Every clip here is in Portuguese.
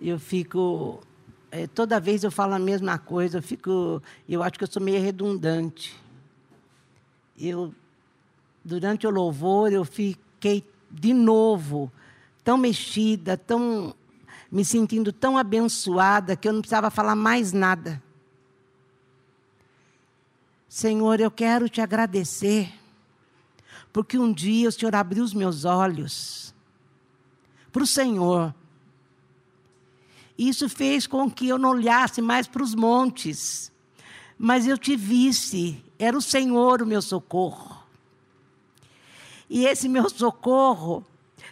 eu fico. É, toda vez eu falo a mesma coisa, eu fico. Eu acho que eu sou meio redundante. Eu, durante o louvor, eu fiquei de novo tão mexida, tão me sentindo tão abençoada que eu não precisava falar mais nada. Senhor, eu quero te agradecer, porque um dia o Senhor abriu os meus olhos para o Senhor. Isso fez com que eu não olhasse mais para os montes, mas eu te visse, era o Senhor o meu socorro. E esse meu socorro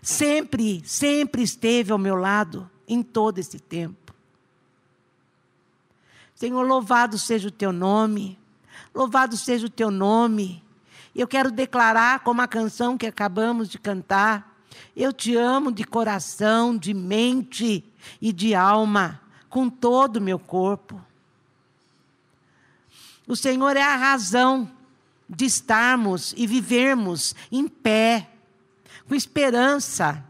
sempre, sempre esteve ao meu lado em todo esse tempo. Senhor, louvado seja o teu nome, louvado seja o teu nome. Eu quero declarar, como a canção que acabamos de cantar, eu te amo de coração, de mente e de alma, com todo o meu corpo. O Senhor é a razão de estarmos e vivermos em pé, com esperança,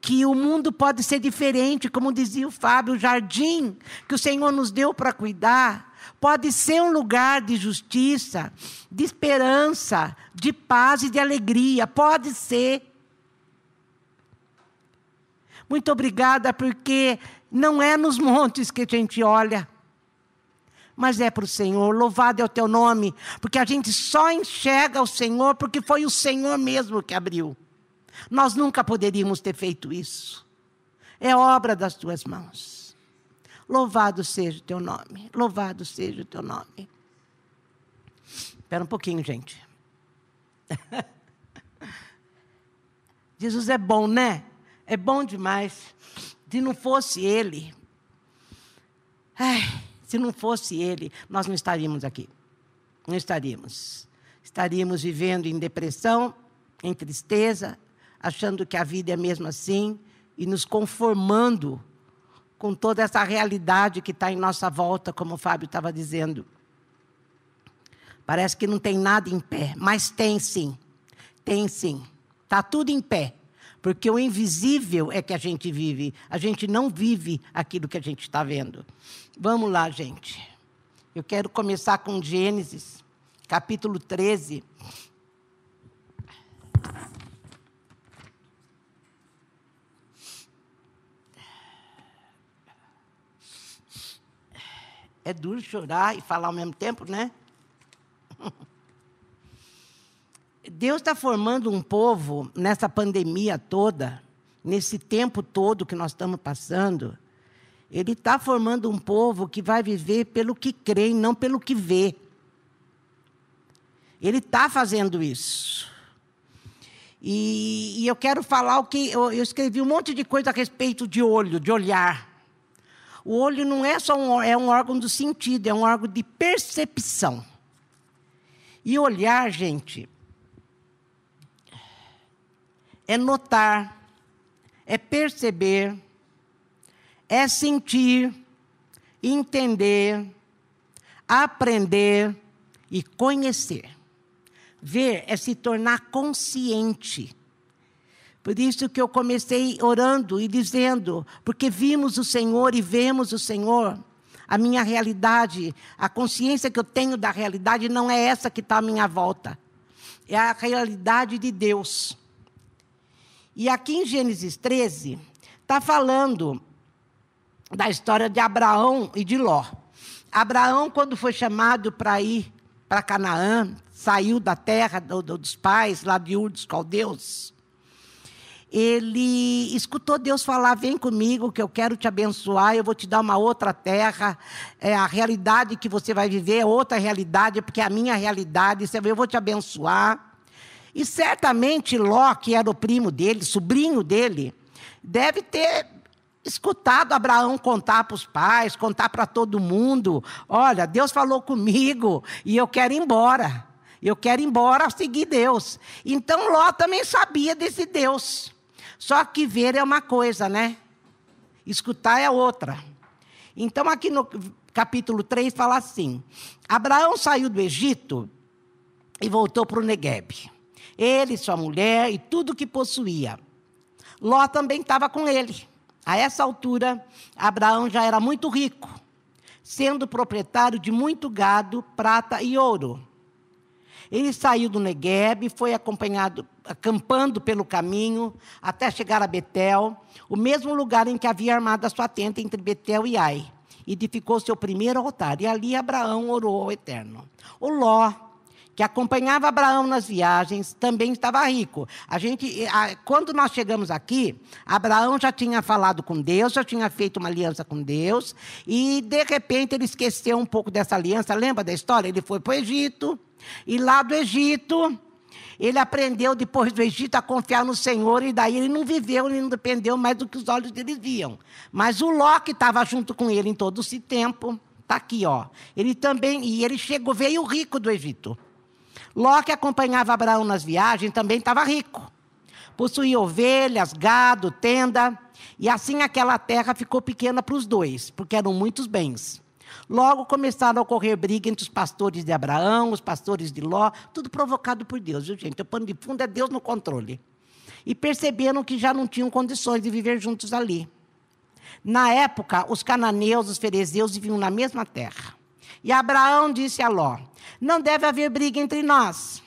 que o mundo pode ser diferente, como dizia o Fábio, o jardim que o Senhor nos deu para cuidar, pode ser um lugar de justiça, de esperança, de paz e de alegria, pode ser. Muito obrigada, porque não é nos montes que a gente olha, mas é para o Senhor. Louvado é o teu nome, porque a gente só enxerga o Senhor porque foi o Senhor mesmo que abriu. Nós nunca poderíamos ter feito isso. É obra das tuas mãos. Louvado seja o teu nome. Louvado seja o teu nome. Espera um pouquinho, gente. Jesus é bom, né? É bom demais. Se não fosse Ele, ai, se não fosse Ele, nós não estaríamos aqui. Não estaríamos. Estaríamos vivendo em depressão, em tristeza, achando que a vida é mesmo assim e nos conformando com toda essa realidade que está em nossa volta, como o Fábio estava dizendo. Parece que não tem nada em pé, mas tem sim. Tem sim. Está tudo em pé. Porque o invisível é que a gente vive. A gente não vive aquilo que a gente está vendo. Vamos lá, gente. Eu quero começar com Gênesis, capítulo 13. É duro chorar e falar ao mesmo tempo, né? Deus está formando um povo nessa pandemia toda, nesse tempo todo que nós estamos passando. Ele está formando um povo que vai viver pelo que crê e não pelo que vê. Ele está fazendo isso. E, e, eu quero falar o que. Eu, eu, escrevi um monte de coisa a respeito de olho, de olhar. O olho não é só um, é um órgão do sentido, é um órgão de percepção. E olhar, gente, é notar, é perceber, é sentir, entender, aprender e conhecer. Ver é se tornar consciente. Por isso que eu comecei orando e dizendo, porque vimos o Senhor e vemos o Senhor. A minha realidade, a consciência que eu tenho da realidade não é essa que está à minha volta. É a realidade de Deus. E aqui em Gênesis 13, está falando da história de Abraão e de Ló. Abraão, quando foi chamado para ir para Canaã, saiu da terra do, do, dos pais, lá de Ur dos Caldeus, ele escutou Deus falar: vem comigo, que eu quero te abençoar, eu vou te dar uma outra terra. É, a realidade que você vai viver é outra realidade, porque é a minha realidade, eu vou te abençoar. E certamente Ló, que era o primo dele, sobrinho dele, deve ter escutado Abraão contar para os pais, contar para todo mundo: olha, Deus falou comigo e eu quero ir embora. Eu quero ir embora seguir Deus. Então Ló também sabia desse Deus. Só que ver é uma coisa, né? Escutar é outra. Então, aqui no capítulo 3 fala assim: Abraão saiu do Egito e voltou para o Negueb ele, sua mulher e tudo que possuía. Ló também estava com ele. A essa altura, Abraão já era muito rico, sendo proprietário de muito gado, prata e ouro. Ele saiu do Negueb e foi acompanhado, acampando pelo caminho até chegar a Betel, o mesmo lugar em que havia armado a sua tenda entre Betel e Ai. Edificou seu primeiro altar, e ali Abraão orou ao Eterno. O Ló, que acompanhava Abraão nas viagens, também estava rico. A gente, quando nós chegamos aqui, Abraão já tinha falado com Deus, já tinha feito uma aliança com Deus, e de repente ele esqueceu um pouco dessa aliança. Lembra da história? Ele foi para o Egito, e lá do Egito, ele aprendeu depois do Egito a confiar no Senhor e daí ele não viveu, ele não dependeu mais do que os olhos dele viam. Mas o Ló que estava junto com ele em todo esse tempo, está aqui, ó. Ele também, e ele chegou, veio rico do Egito. Ló que acompanhava Abraão nas viagens também estava rico. Possuía ovelhas, gado, tenda, e assim aquela terra ficou pequena para os dois, porque eram muitos bens. Logo começaram a ocorrer brigas entre os pastores de Abraão, os pastores de Ló, tudo provocado por Deus, viu, gente? O pano de fundo é Deus no controle. E perceberam que já não tinham condições de viver juntos ali. Na época, os cananeus, os ferezeus viviam na mesma terra. E Abraão disse a Ló: Não deve haver briga entre nós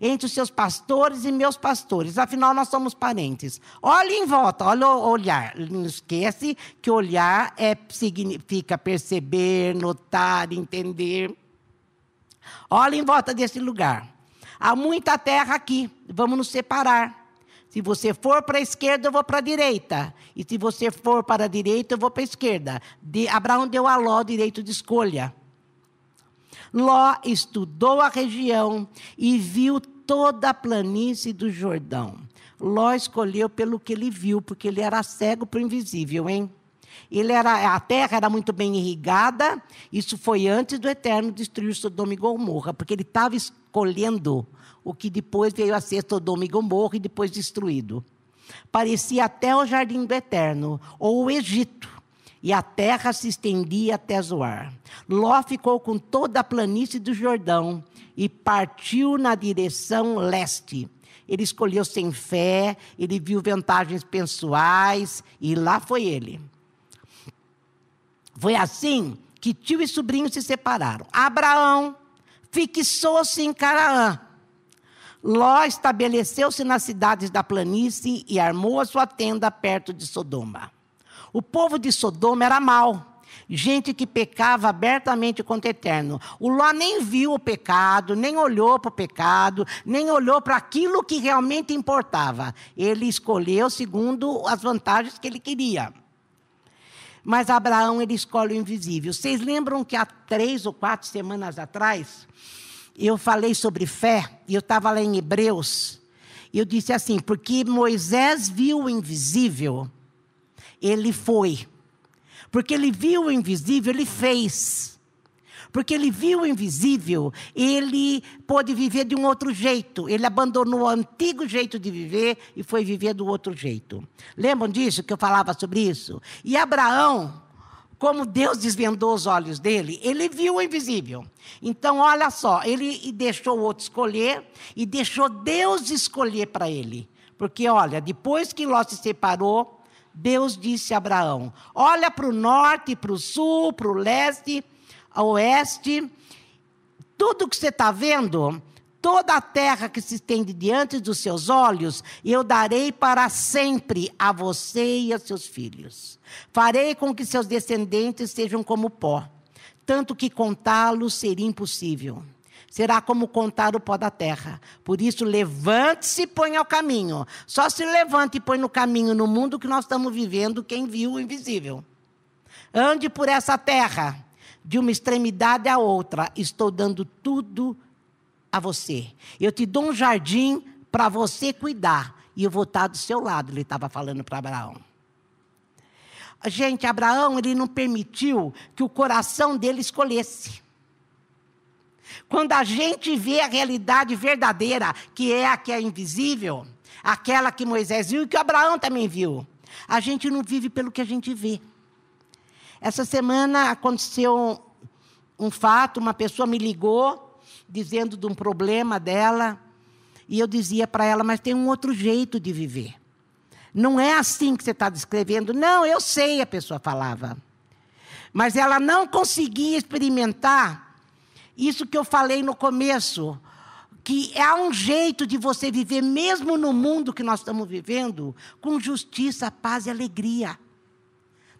entre os seus pastores e meus pastores. Afinal, nós somos parentes. Olhe em volta, olha o olhar. Não esquece que olhar é, significa perceber, notar, entender. Olhe em volta desse lugar. Há muita terra aqui, vamos nos separar. Se você for para a esquerda, eu vou para a direita. E se você for para a direita, eu vou para a esquerda. De, Abraão deu a Ló direito de escolha. Ló estudou a região e viu toda a planície do Jordão. Ló escolheu pelo que ele viu, porque ele era cego para o invisível, hein? Ele era, a terra era muito bem irrigada, isso foi antes do Eterno destruir Sodoma e Gomorra, porque ele estava escolhendo o que depois veio a ser Sodoma e Gomorra e depois destruído. Parecia até o jardim do Eterno, ou o Egito, e a terra se estendia até Zoar. Ló ficou com toda a planície do Jordão, e partiu na direção leste. Ele escolheu sem fé, ele viu vantagens pessoais e lá foi ele. Foi assim que tio e sobrinho se separaram. Abraão fixou-se em Canaã. Ló estabeleceu-se nas cidades da planície e armou a sua tenda perto de Sodoma. O povo de Sodoma era mau gente que pecava abertamente contra o eterno. O Ló nem viu o pecado, nem olhou para o pecado, nem olhou para aquilo que realmente importava. Ele escolheu segundo as vantagens que ele queria. Mas Abraão, ele escolhe o invisível. Vocês lembram que há três ou quatro semanas atrás, eu falei sobre fé, e eu estava lá em Hebreus, e eu disse assim: porque Moisés viu o invisível, ele foi. Porque ele viu o invisível, ele fez. Porque ele viu o invisível, ele pôde viver de um outro jeito. Ele abandonou o antigo jeito de viver e foi viver do outro jeito. Lembram disso que eu falava sobre isso? E Abraão, como Deus desvendou os olhos dele, ele viu o invisível. Então, olha só, ele deixou o outro escolher e deixou Deus escolher para ele. Porque, olha, depois que Ló se separou, Deus disse a Abraão: olha para o norte, para o sul, para o leste, oeste, tudo que você está vendo, toda a terra que se estende diante dos seus olhos, eu darei para sempre a você e a seus filhos. Farei com que seus descendentes sejam como pó, tanto que contá-los seria impossível será como contar o pó da terra. Por isso, levante-se e põe ao caminho. Só se levante e põe no caminho no mundo que nós estamos vivendo quem viu o invisível. Ande por essa terra, de uma extremidade à outra. Estou dando tudo a você. Eu te dou um jardim para você cuidar. E eu vou estar do seu lado, ele estava falando para Abraão. Gente, Abraão, ele não permitiu que o coração dele escolhesse. Quando a gente vê a realidade verdadeira, que é a que é invisível, aquela que Moisés viu e que Abraão também viu, a gente não vive pelo que a gente vê. Essa semana aconteceu um fato, uma pessoa me ligou dizendo de um problema dela, e eu dizia para ela, mas tem um outro jeito de viver. Não é assim que você está descrevendo. Não, eu sei, a pessoa falava. Mas ela não conseguia experimentar isso que eu falei no começo, que há um jeito de você viver, mesmo no mundo que nós estamos vivendo, com justiça, paz e alegria.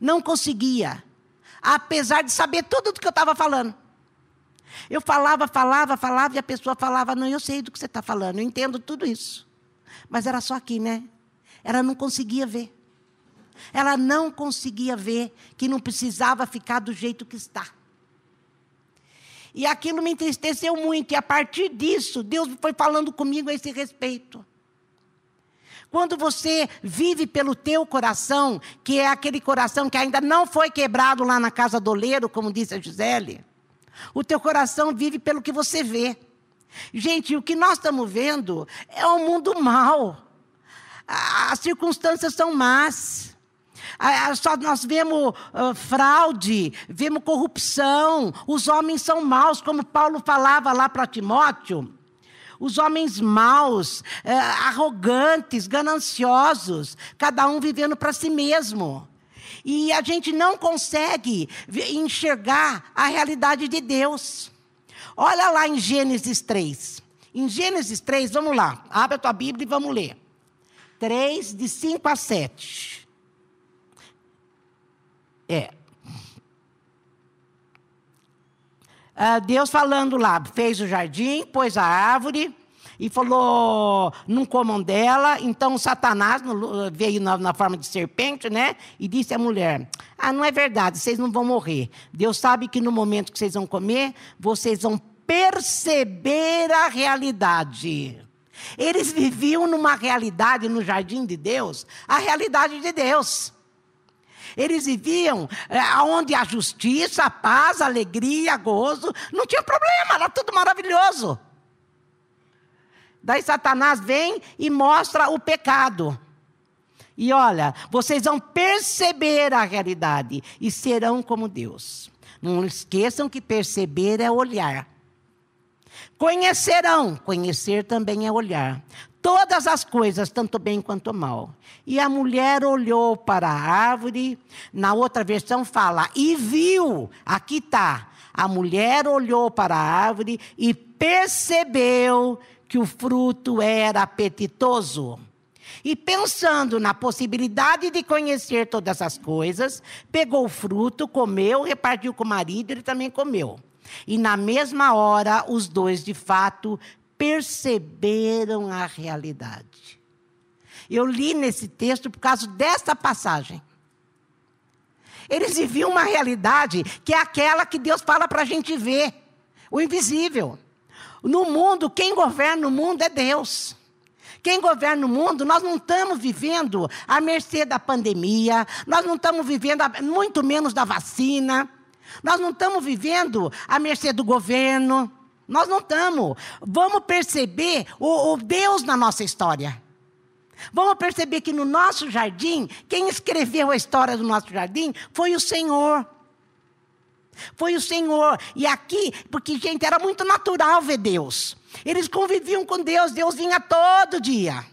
Não conseguia, apesar de saber tudo do que eu estava falando. Eu falava, falava, falava, e a pessoa falava: Não, eu sei do que você está falando, eu entendo tudo isso. Mas era só aqui, né? Ela não conseguia ver. Ela não conseguia ver que não precisava ficar do jeito que está. E aquilo me entristeceu muito, e a partir disso, Deus foi falando comigo a esse respeito. Quando você vive pelo teu coração, que é aquele coração que ainda não foi quebrado lá na casa do oleiro, como disse a Gisele, o teu coração vive pelo que você vê. Gente, o que nós estamos vendo é um mundo mau. As circunstâncias são más. Só nós vemos uh, fraude, vemos corrupção, os homens são maus, como Paulo falava lá para Timóteo. Os homens maus, uh, arrogantes, gananciosos, cada um vivendo para si mesmo. E a gente não consegue enxergar a realidade de Deus. Olha lá em Gênesis 3. Em Gênesis 3, vamos lá, abre a tua Bíblia e vamos ler. 3, de 5 a 7. É. Ah, Deus falando lá, fez o jardim, pôs a árvore e falou: não comam dela. Então Satanás veio na, na, forma de serpente, né? E disse à mulher: Ah, não é verdade, vocês não vão morrer. Deus sabe que no momento que vocês vão comer, vocês vão perceber a realidade. Eles viviam numa realidade no jardim de Deus, a realidade de Deus. Eles viviam é, onde a justiça, a paz, a alegria, gozo, não tinha problema, era tudo maravilhoso. Daí Satanás vem e mostra o pecado. E olha, vocês vão perceber a realidade e serão como Deus. Não esqueçam que perceber é olhar. Conhecerão, conhecer também é olhar todas as coisas, tanto bem quanto mal. E a mulher olhou para a árvore, na outra versão fala, e viu, aqui está, a mulher olhou para a árvore e percebeu que o fruto era apetitoso. E pensando na possibilidade de conhecer todas as coisas, pegou o fruto, comeu, repartiu com o marido, ele também comeu. E na mesma hora, os dois de fato perceberam a realidade. Eu li nesse texto por causa dessa passagem. Eles viviam uma realidade que é aquela que Deus fala para a gente ver o invisível. No mundo, quem governa o mundo é Deus. Quem governa o mundo, nós não estamos vivendo à mercê da pandemia, nós não estamos vivendo, muito menos da vacina, nós não estamos vivendo à mercê do governo. Nós não estamos. Vamos perceber o, o, Deus na nossa história. Vamos perceber que no nosso jardim, quem escreveu a história do nosso jardim foi o Senhor. Foi o Senhor. E aqui, porque, gente, era muito natural ver Deus. Eles conviviam com Deus, Deus vinha todo dia.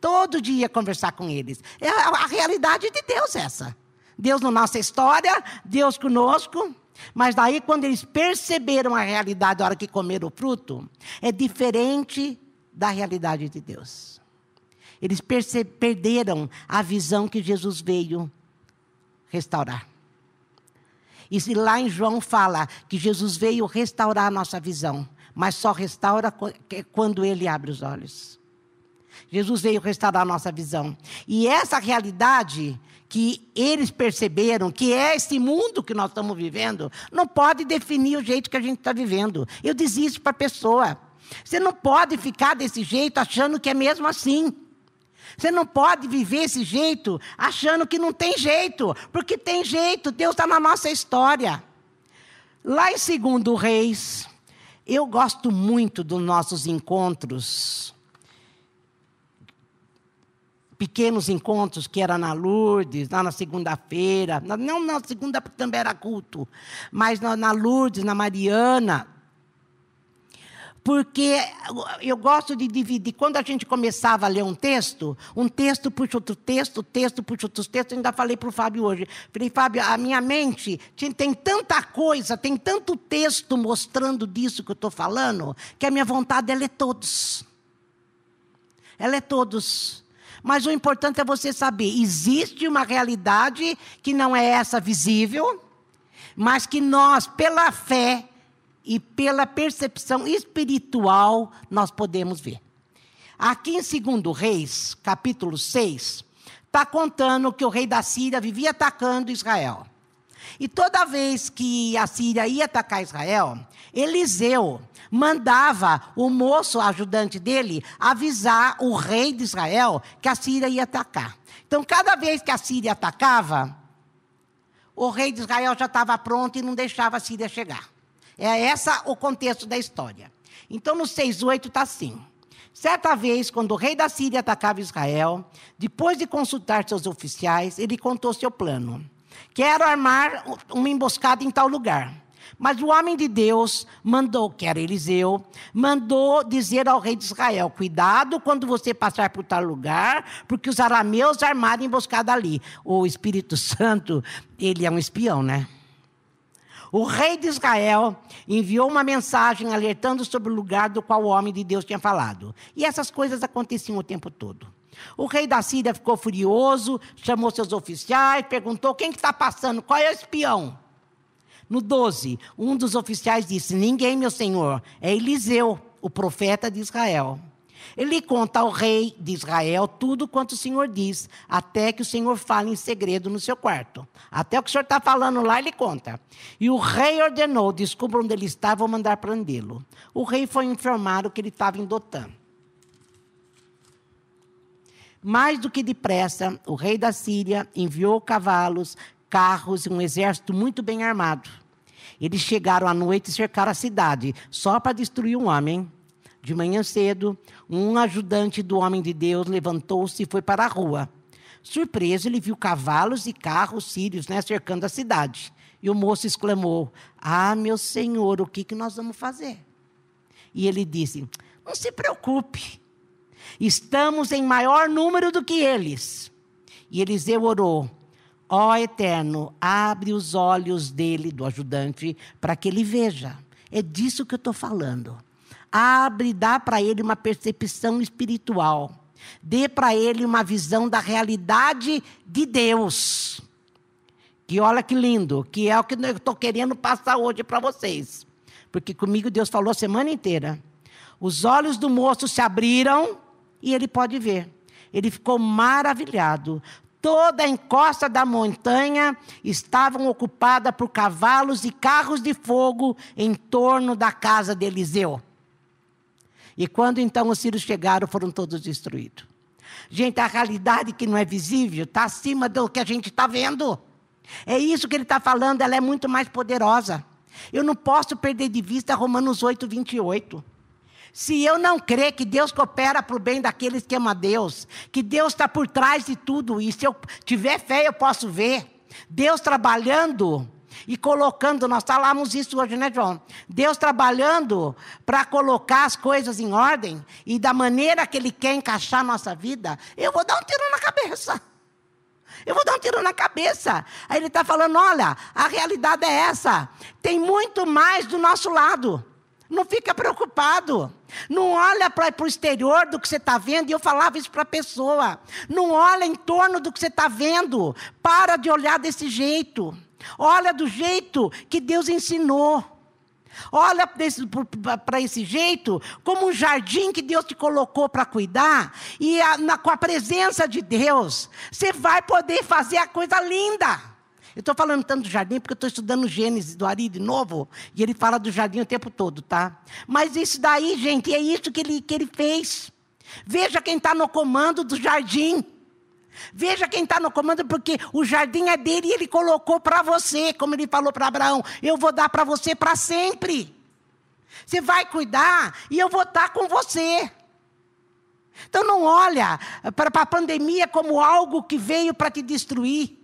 Todo dia conversar com eles. É a, a realidade de Deus essa. Deus na nossa história, Deus conosco. Mas daí, quando eles perceberam a realidade na hora que comeram o fruto, é diferente da realidade de Deus. Eles perderam a visão que Jesus veio restaurar. E se lá em João fala que Jesus veio restaurar a nossa visão, mas só restaura quando ele abre os olhos. Jesus veio restaurar a nossa visão. E essa realidade que eles perceberam que é esse mundo que nós estamos vivendo, não pode definir o jeito que a gente está vivendo. Eu desisto para a pessoa. Você não pode ficar desse jeito achando que é mesmo assim. Você não pode viver esse jeito achando que não tem jeito, porque tem jeito, Deus está na nossa história. Lá em Segundo Reis, eu gosto muito dos nossos encontros pequenos encontros que era na Lourdes, lá na segunda-feira, não na segunda porque também era culto, mas na, Lourdes, na Mariana. porque eu gosto de dividir. Quando a gente começava a ler um texto, um texto puxa outro texto, texto puxa outro texto. Eu ainda falei para o Fábio hoje. Falei, Fábio, a minha mente tem tanta coisa, tem tanto texto mostrando disso que eu estou falando, que a minha vontade é ler todos. Ela é todos. Mas o importante é você saber: existe uma realidade que não é essa visível, mas que nós, pela fé, e pela percepção espiritual nós podemos ver. Aqui em 2 Reis, capítulo 6, está contando que o rei da Síria vivia atacando Israel. E toda vez que a Síria ia atacar Israel, Eliseu mandava o moço ajudante dele avisar o rei de Israel que a Síria ia atacar. Então, cada vez que a Síria atacava, o rei de Israel já estava pronto e não deixava a Síria chegar. É essa o contexto da história. Então, no 6,8 está assim. Certa vez, quando o rei da Síria atacava Israel, depois de consultar seus oficiais, ele contou seu plano. Quero armar uma emboscada em tal lugar. Mas o homem de Deus mandou, que era Eliseu, mandou dizer ao rei de Israel: Cuidado quando você passar por tal lugar, porque os arameus armaram emboscada ali. O Espírito Santo, ele é um espião, né? O rei de Israel enviou uma mensagem alertando sobre o lugar do qual o homem de Deus tinha falado. E essas coisas aconteciam o tempo todo. O rei da Síria ficou furioso, chamou seus oficiais, perguntou: quem está que tá passando? Qual é o espião? No 12, um dos oficiais disse: Ninguém, meu senhor, é Eliseu, o profeta de Israel. Ele conta ao rei de Israel tudo quanto o Senhor diz, até que o Senhor fale em segredo no seu quarto. Até o que o Senhor está falando lá, ele conta. E o rei ordenou: descubra onde ele está, vou mandar prendê-lo. O rei foi informado que ele estava em Dotã. Mais do que depressa, o rei da Síria enviou cavalos, carros e um exército muito bem armado. Eles chegaram à noite e cercaram a cidade, só para destruir um homem. De manhã cedo, um ajudante do homem de Deus levantou-se e foi para a rua. Surpreso, ele viu cavalos e carros sírios né, cercando a cidade. E o moço exclamou: Ah, meu senhor, o que, que nós vamos fazer? E ele disse: Não se preocupe, estamos em maior número do que eles. E Eliseu orou: Ó Eterno, abre os olhos dele, do ajudante, para que ele veja. É disso que eu estou falando abre, dá para ele uma percepção espiritual. Dê para ele uma visão da realidade de Deus. Que olha que lindo, que é o que eu estou querendo passar hoje para vocês. Porque comigo Deus falou a semana inteira. Os olhos do moço se abriram e ele pode ver. Ele ficou maravilhado. Toda a encosta da montanha estavam ocupada por cavalos e carros de fogo em torno da casa de Eliseu. E quando então os sírios chegaram, foram todos destruídos. Gente, a realidade que não é visível está acima do que a gente está vendo. É isso que ele está falando, ela é muito mais poderosa. Eu não posso perder de vista Romanos 8, 28. Se eu não crer que Deus coopera para o bem daqueles que amam a Deus, que Deus está por trás de tudo isso, se eu tiver fé, eu posso ver. Deus trabalhando e colocando, nós falamos isso hoje, né, João? Deus trabalhando para colocar as coisas em ordem e da maneira que Ele quer encaixar a nossa vida, eu vou dar um tiro na cabeça. Eu vou dar um tiro na cabeça. Aí ele está falando: olha, a realidade é essa. Tem muito mais do nosso lado. Não fica preocupado. Não olha para o exterior do que você está vendo. E eu falava isso para a pessoa. Não olha em torno do que você está vendo. Para de olhar desse jeito. Olha do jeito que Deus ensinou. Olha para esse jeito como um jardim que Deus te colocou para cuidar, e a, na, com a presença de Deus, você vai poder fazer a coisa linda. Eu estou falando tanto do jardim porque eu estou estudando Gênesis do Ari de novo, e ele fala do jardim o tempo todo, tá? Mas isso daí, gente, é isso que ele, que ele fez. Veja quem está no comando do jardim. Veja quem está no comando, porque o jardim é dele e ele colocou para você, como ele falou para Abraão: eu vou dar para você para sempre. Você vai cuidar e eu vou estar tá com você. Então não olha para a pandemia como algo que veio para te destruir.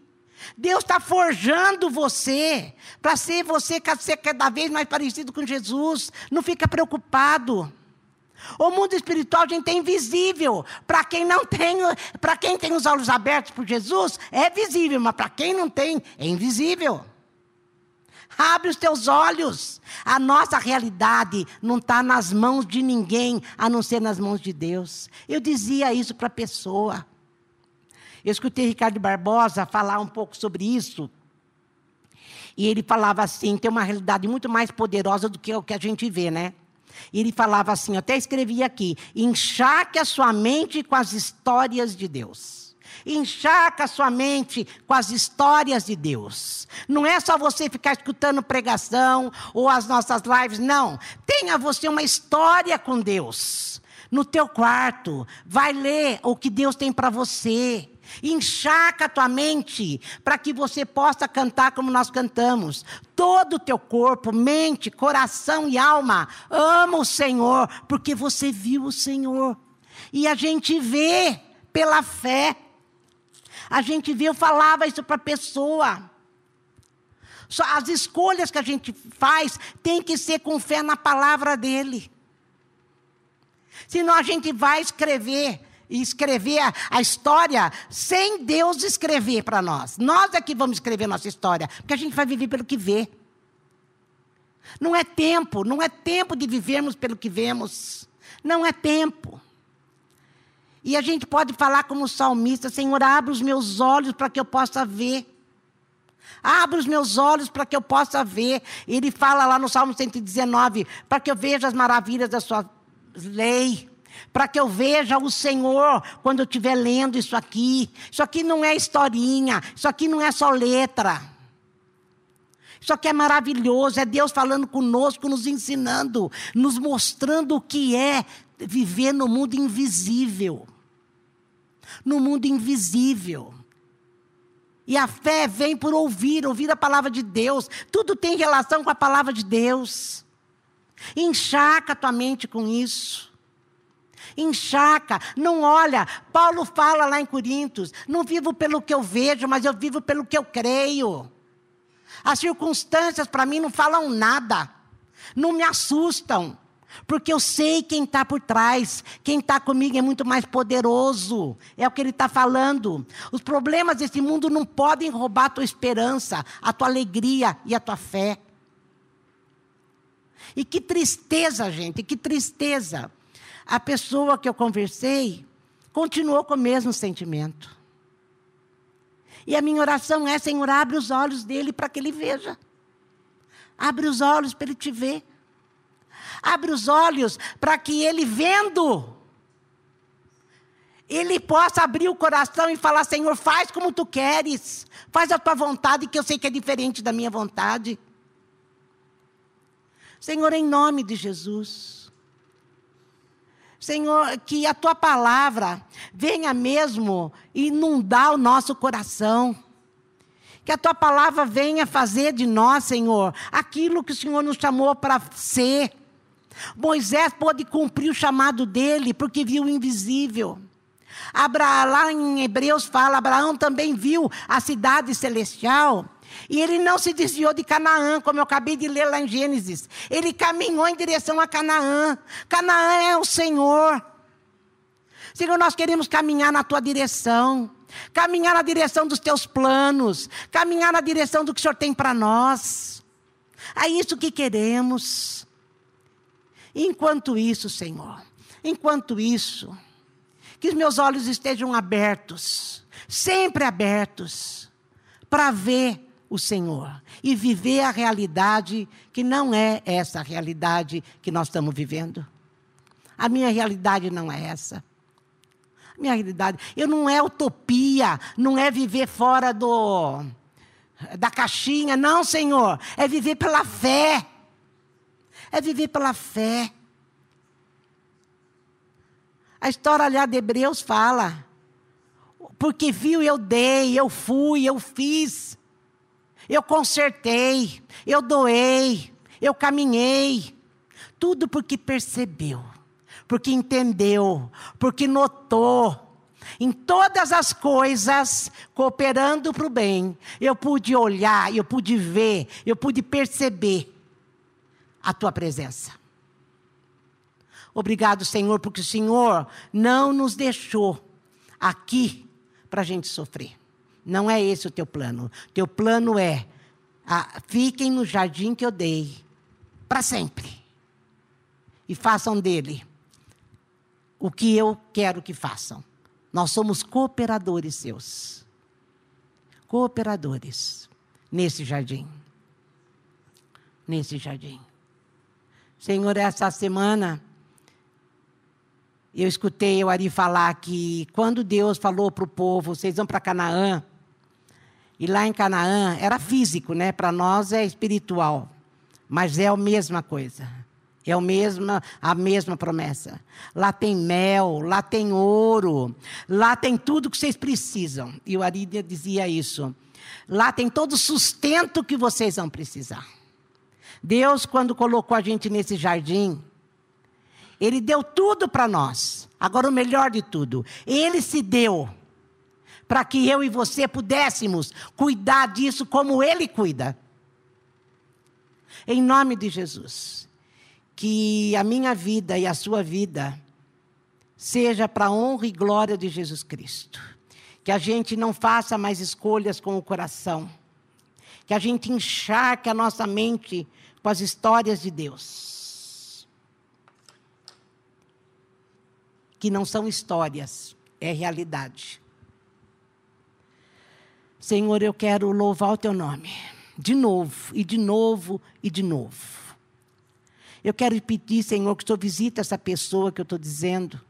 Deus está forjando você para ser você cada vez mais parecido com Jesus. Não fica preocupado. O mundo espiritual, gente, é invisível. Para quem não tem, para quem tem os olhos abertos por Jesus, é visível, mas para quem não tem, é invisível. Abre os teus olhos. A nossa realidade não está nas mãos de ninguém, a não ser nas mãos de Deus. Eu dizia isso para a pessoa. Eu escutei Ricardo Barbosa falar um pouco sobre isso. E ele falava assim: tem uma realidade muito mais poderosa do que o que a gente vê, né? E ele falava assim, eu até escrevi aqui: enxaque a sua mente com as histórias de Deus. Enxaca a sua mente com as histórias de Deus. Não é só você ficar escutando pregação ou as nossas lives, não. Tenha você uma história com Deus. No teu quarto, vai ler o que Deus tem para você. Enxaca a tua mente para que você possa cantar como nós cantamos. Todo o teu corpo, mente, coração e alma ama o Senhor, porque você viu o Senhor. E a gente vê pela fé. A gente vê, eu falava isso para a pessoa. As escolhas que a gente faz tem que ser com fé na palavra dele. Senão a gente vai escrever e escrever a, a, história sem Deus escrever para nós. Nós é que vamos escrever nossa história, porque a gente vai viver pelo que vê. Não é tempo, não é tempo de vivermos pelo que vemos. Não é tempo. E a gente pode falar como salmista: Senhor, abre os meus olhos para que eu possa ver. Abre os meus olhos para que eu possa ver. Ele fala lá no Salmo 119: para que eu veja as maravilhas da sua lei. Para que eu veja o Senhor quando eu estiver lendo isso aqui. Isso aqui não é historinha. Isso aqui não é só letra. Isso aqui é maravilhoso. É Deus falando conosco, nos ensinando, nos mostrando o que é viver no mundo invisível no mundo invisível. E a fé vem por ouvir, ouvir a palavra de Deus. Tudo tem relação com a palavra de Deus. Enxaca a tua mente com isso. Enxaca, não olha. Paulo fala lá em Coríntios: não vivo pelo que eu vejo, mas eu vivo pelo que eu creio. As circunstâncias para mim não falam nada, não me assustam. Porque eu sei quem está por trás. Quem está comigo é muito mais poderoso. É o que ele está falando. Os problemas desse mundo não podem roubar a tua esperança, a tua alegria e a tua fé. E que tristeza, gente, que tristeza. A pessoa que eu conversei continuou com o mesmo sentimento. E a minha oração é: Senhor, abre os olhos dele para que ele veja. Abre os olhos para ele te ver. Abre os olhos para que ele vendo, ele possa abrir o coração e falar: Senhor, faz como tu queres, faz a tua vontade, que eu sei que é diferente da minha vontade. Senhor, em nome de Jesus. Senhor, que a tua palavra venha mesmo inundar o nosso coração. Que a tua palavra venha fazer de nós, Senhor, aquilo que o Senhor nos chamou para ser. Moisés pôde cumprir o chamado dele porque viu o invisível. Abraão, lá em Hebreus fala, Abraão também viu a cidade celestial. E ele não se desviou de Canaã, como eu acabei de ler lá em Gênesis. Ele caminhou em direção a Canaã. Canaã é o Senhor. Senhor, nós queremos caminhar na tua direção. Caminhar na direção dos teus planos. Caminhar na direção do que o Senhor tem para nós. É isso que queremos. Enquanto isso, Senhor, enquanto isso, que os meus olhos estejam abertos, sempre abertos, para ver o Senhor e viver a realidade que não é essa realidade que nós estamos vivendo. A minha realidade não é essa. A minha realidade, eu não é utopia, não é viver fora do da caixinha, não, Senhor, é viver pela fé é viver pela fé. A história, aliás, de Hebreus fala. Porque viu, eu dei, eu fui, eu fiz. Eu consertei, eu doei, eu caminhei. Tudo porque percebeu, porque entendeu, porque notou. Em todas as coisas, cooperando para o bem, eu pude olhar, eu pude ver, eu pude perceber a tua presença. Obrigado, Senhor, porque o Senhor não nos deixou aqui para a gente sofrer. Não é esse o teu plano. Teu plano é: ah, fiquem no jardim que eu dei para sempre. E façam dele o que eu quero que façam. Nós somos cooperadores seus. Cooperadores nesse jardim. Nesse jardim. Senhor, essa semana eu escutei o Ari falar que quando Deus falou para o povo, vocês vão para Canaã, e lá em Canaã era físico, né? Para nós é espiritual, mas é a mesma coisa. É a mesma, a mesma promessa. Lá tem mel, lá tem ouro, lá tem tudo que vocês precisam. E o Ari dizia isso. Lá tem todo o sustento que vocês vão precisar. Deus, quando colocou a gente nesse jardim, Ele deu tudo para nós. Agora, o melhor de tudo, Ele se deu para que eu e você pudéssemos cuidar disso como Ele cuida. Em nome de Jesus que a minha vida e a sua vida seja para a honra e glória de Jesus Cristo. Que a gente não faça mais escolhas com o coração. Que a gente encharque a nossa mente com as histórias de Deus. Que não são histórias, é realidade. Senhor, eu quero louvar o teu nome. De novo, e de novo, e de novo. Eu quero pedir, Senhor, que o Senhor visite essa pessoa que eu estou dizendo.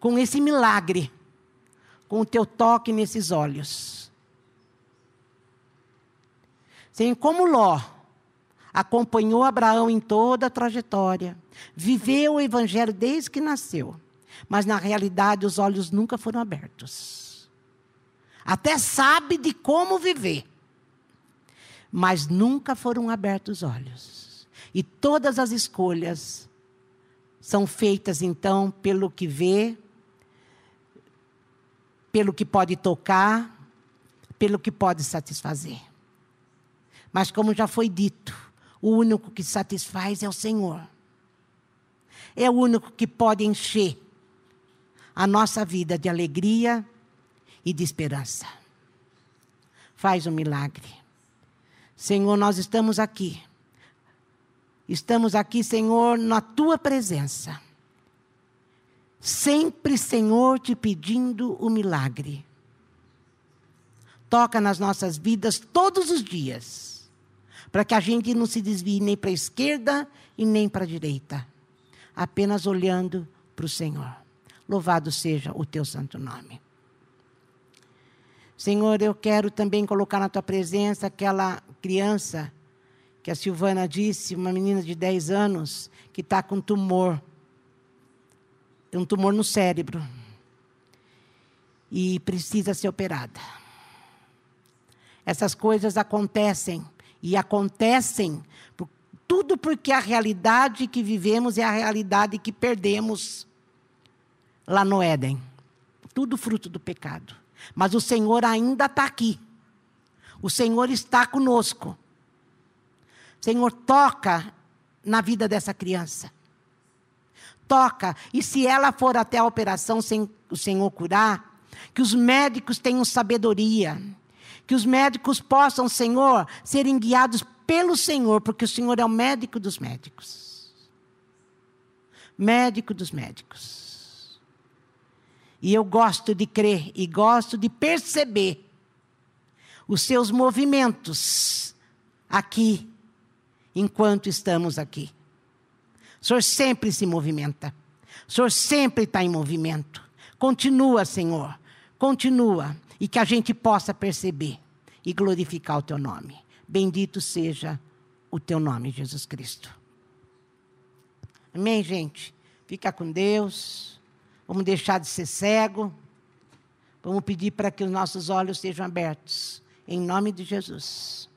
Com esse milagre, com o teu toque nesses olhos. Senhor, como Ló acompanhou Abraão em toda a trajetória, viveu o evangelho desde que nasceu, mas na realidade os olhos nunca foram abertos. Até sabe de como viver mas nunca foram abertos os olhos. E todas as escolhas são feitas então pelo que vê, pelo que pode tocar, pelo que pode satisfazer. Mas como já foi dito, o único que satisfaz é o Senhor. É o único que pode encher a nossa vida de alegria e de esperança. Faz um milagre. Senhor, nós estamos aqui. Estamos aqui, Senhor, na tua presença. Sempre, Senhor, te pedindo o milagre. Toca nas nossas vidas todos os dias, para que a gente não se desvie nem para a esquerda e nem para a direita, apenas olhando para o Senhor. Louvado seja o teu santo nome. Senhor, eu quero também colocar na tua presença aquela criança que a Silvana disse, uma menina de 10 anos, que está com tumor. Um tumor no cérebro. E precisa ser operada. Essas coisas acontecem. E acontecem por, tudo porque a realidade que vivemos é a realidade que perdemos lá no Éden. Tudo fruto do pecado. Mas o Senhor ainda está aqui. O Senhor está conosco. Senhor, toca na vida dessa criança. Toca. E se ela for até a operação sem o Senhor curar, que os médicos tenham sabedoria. Que os médicos possam, Senhor, serem guiados pelo Senhor, porque o Senhor é o médico dos médicos. Médico dos médicos. E eu gosto de crer e gosto de perceber os seus movimentos aqui, enquanto estamos aqui. O Senhor sempre se movimenta. O Senhor sempre está em movimento. Continua, Senhor. Continua. E que a gente possa perceber e glorificar o teu nome. Bendito seja o teu nome, Jesus Cristo. Amém, gente? Fica com Deus. Vamos deixar de ser cego. Vamos pedir para que os nossos olhos sejam abertos. Em nome de Jesus.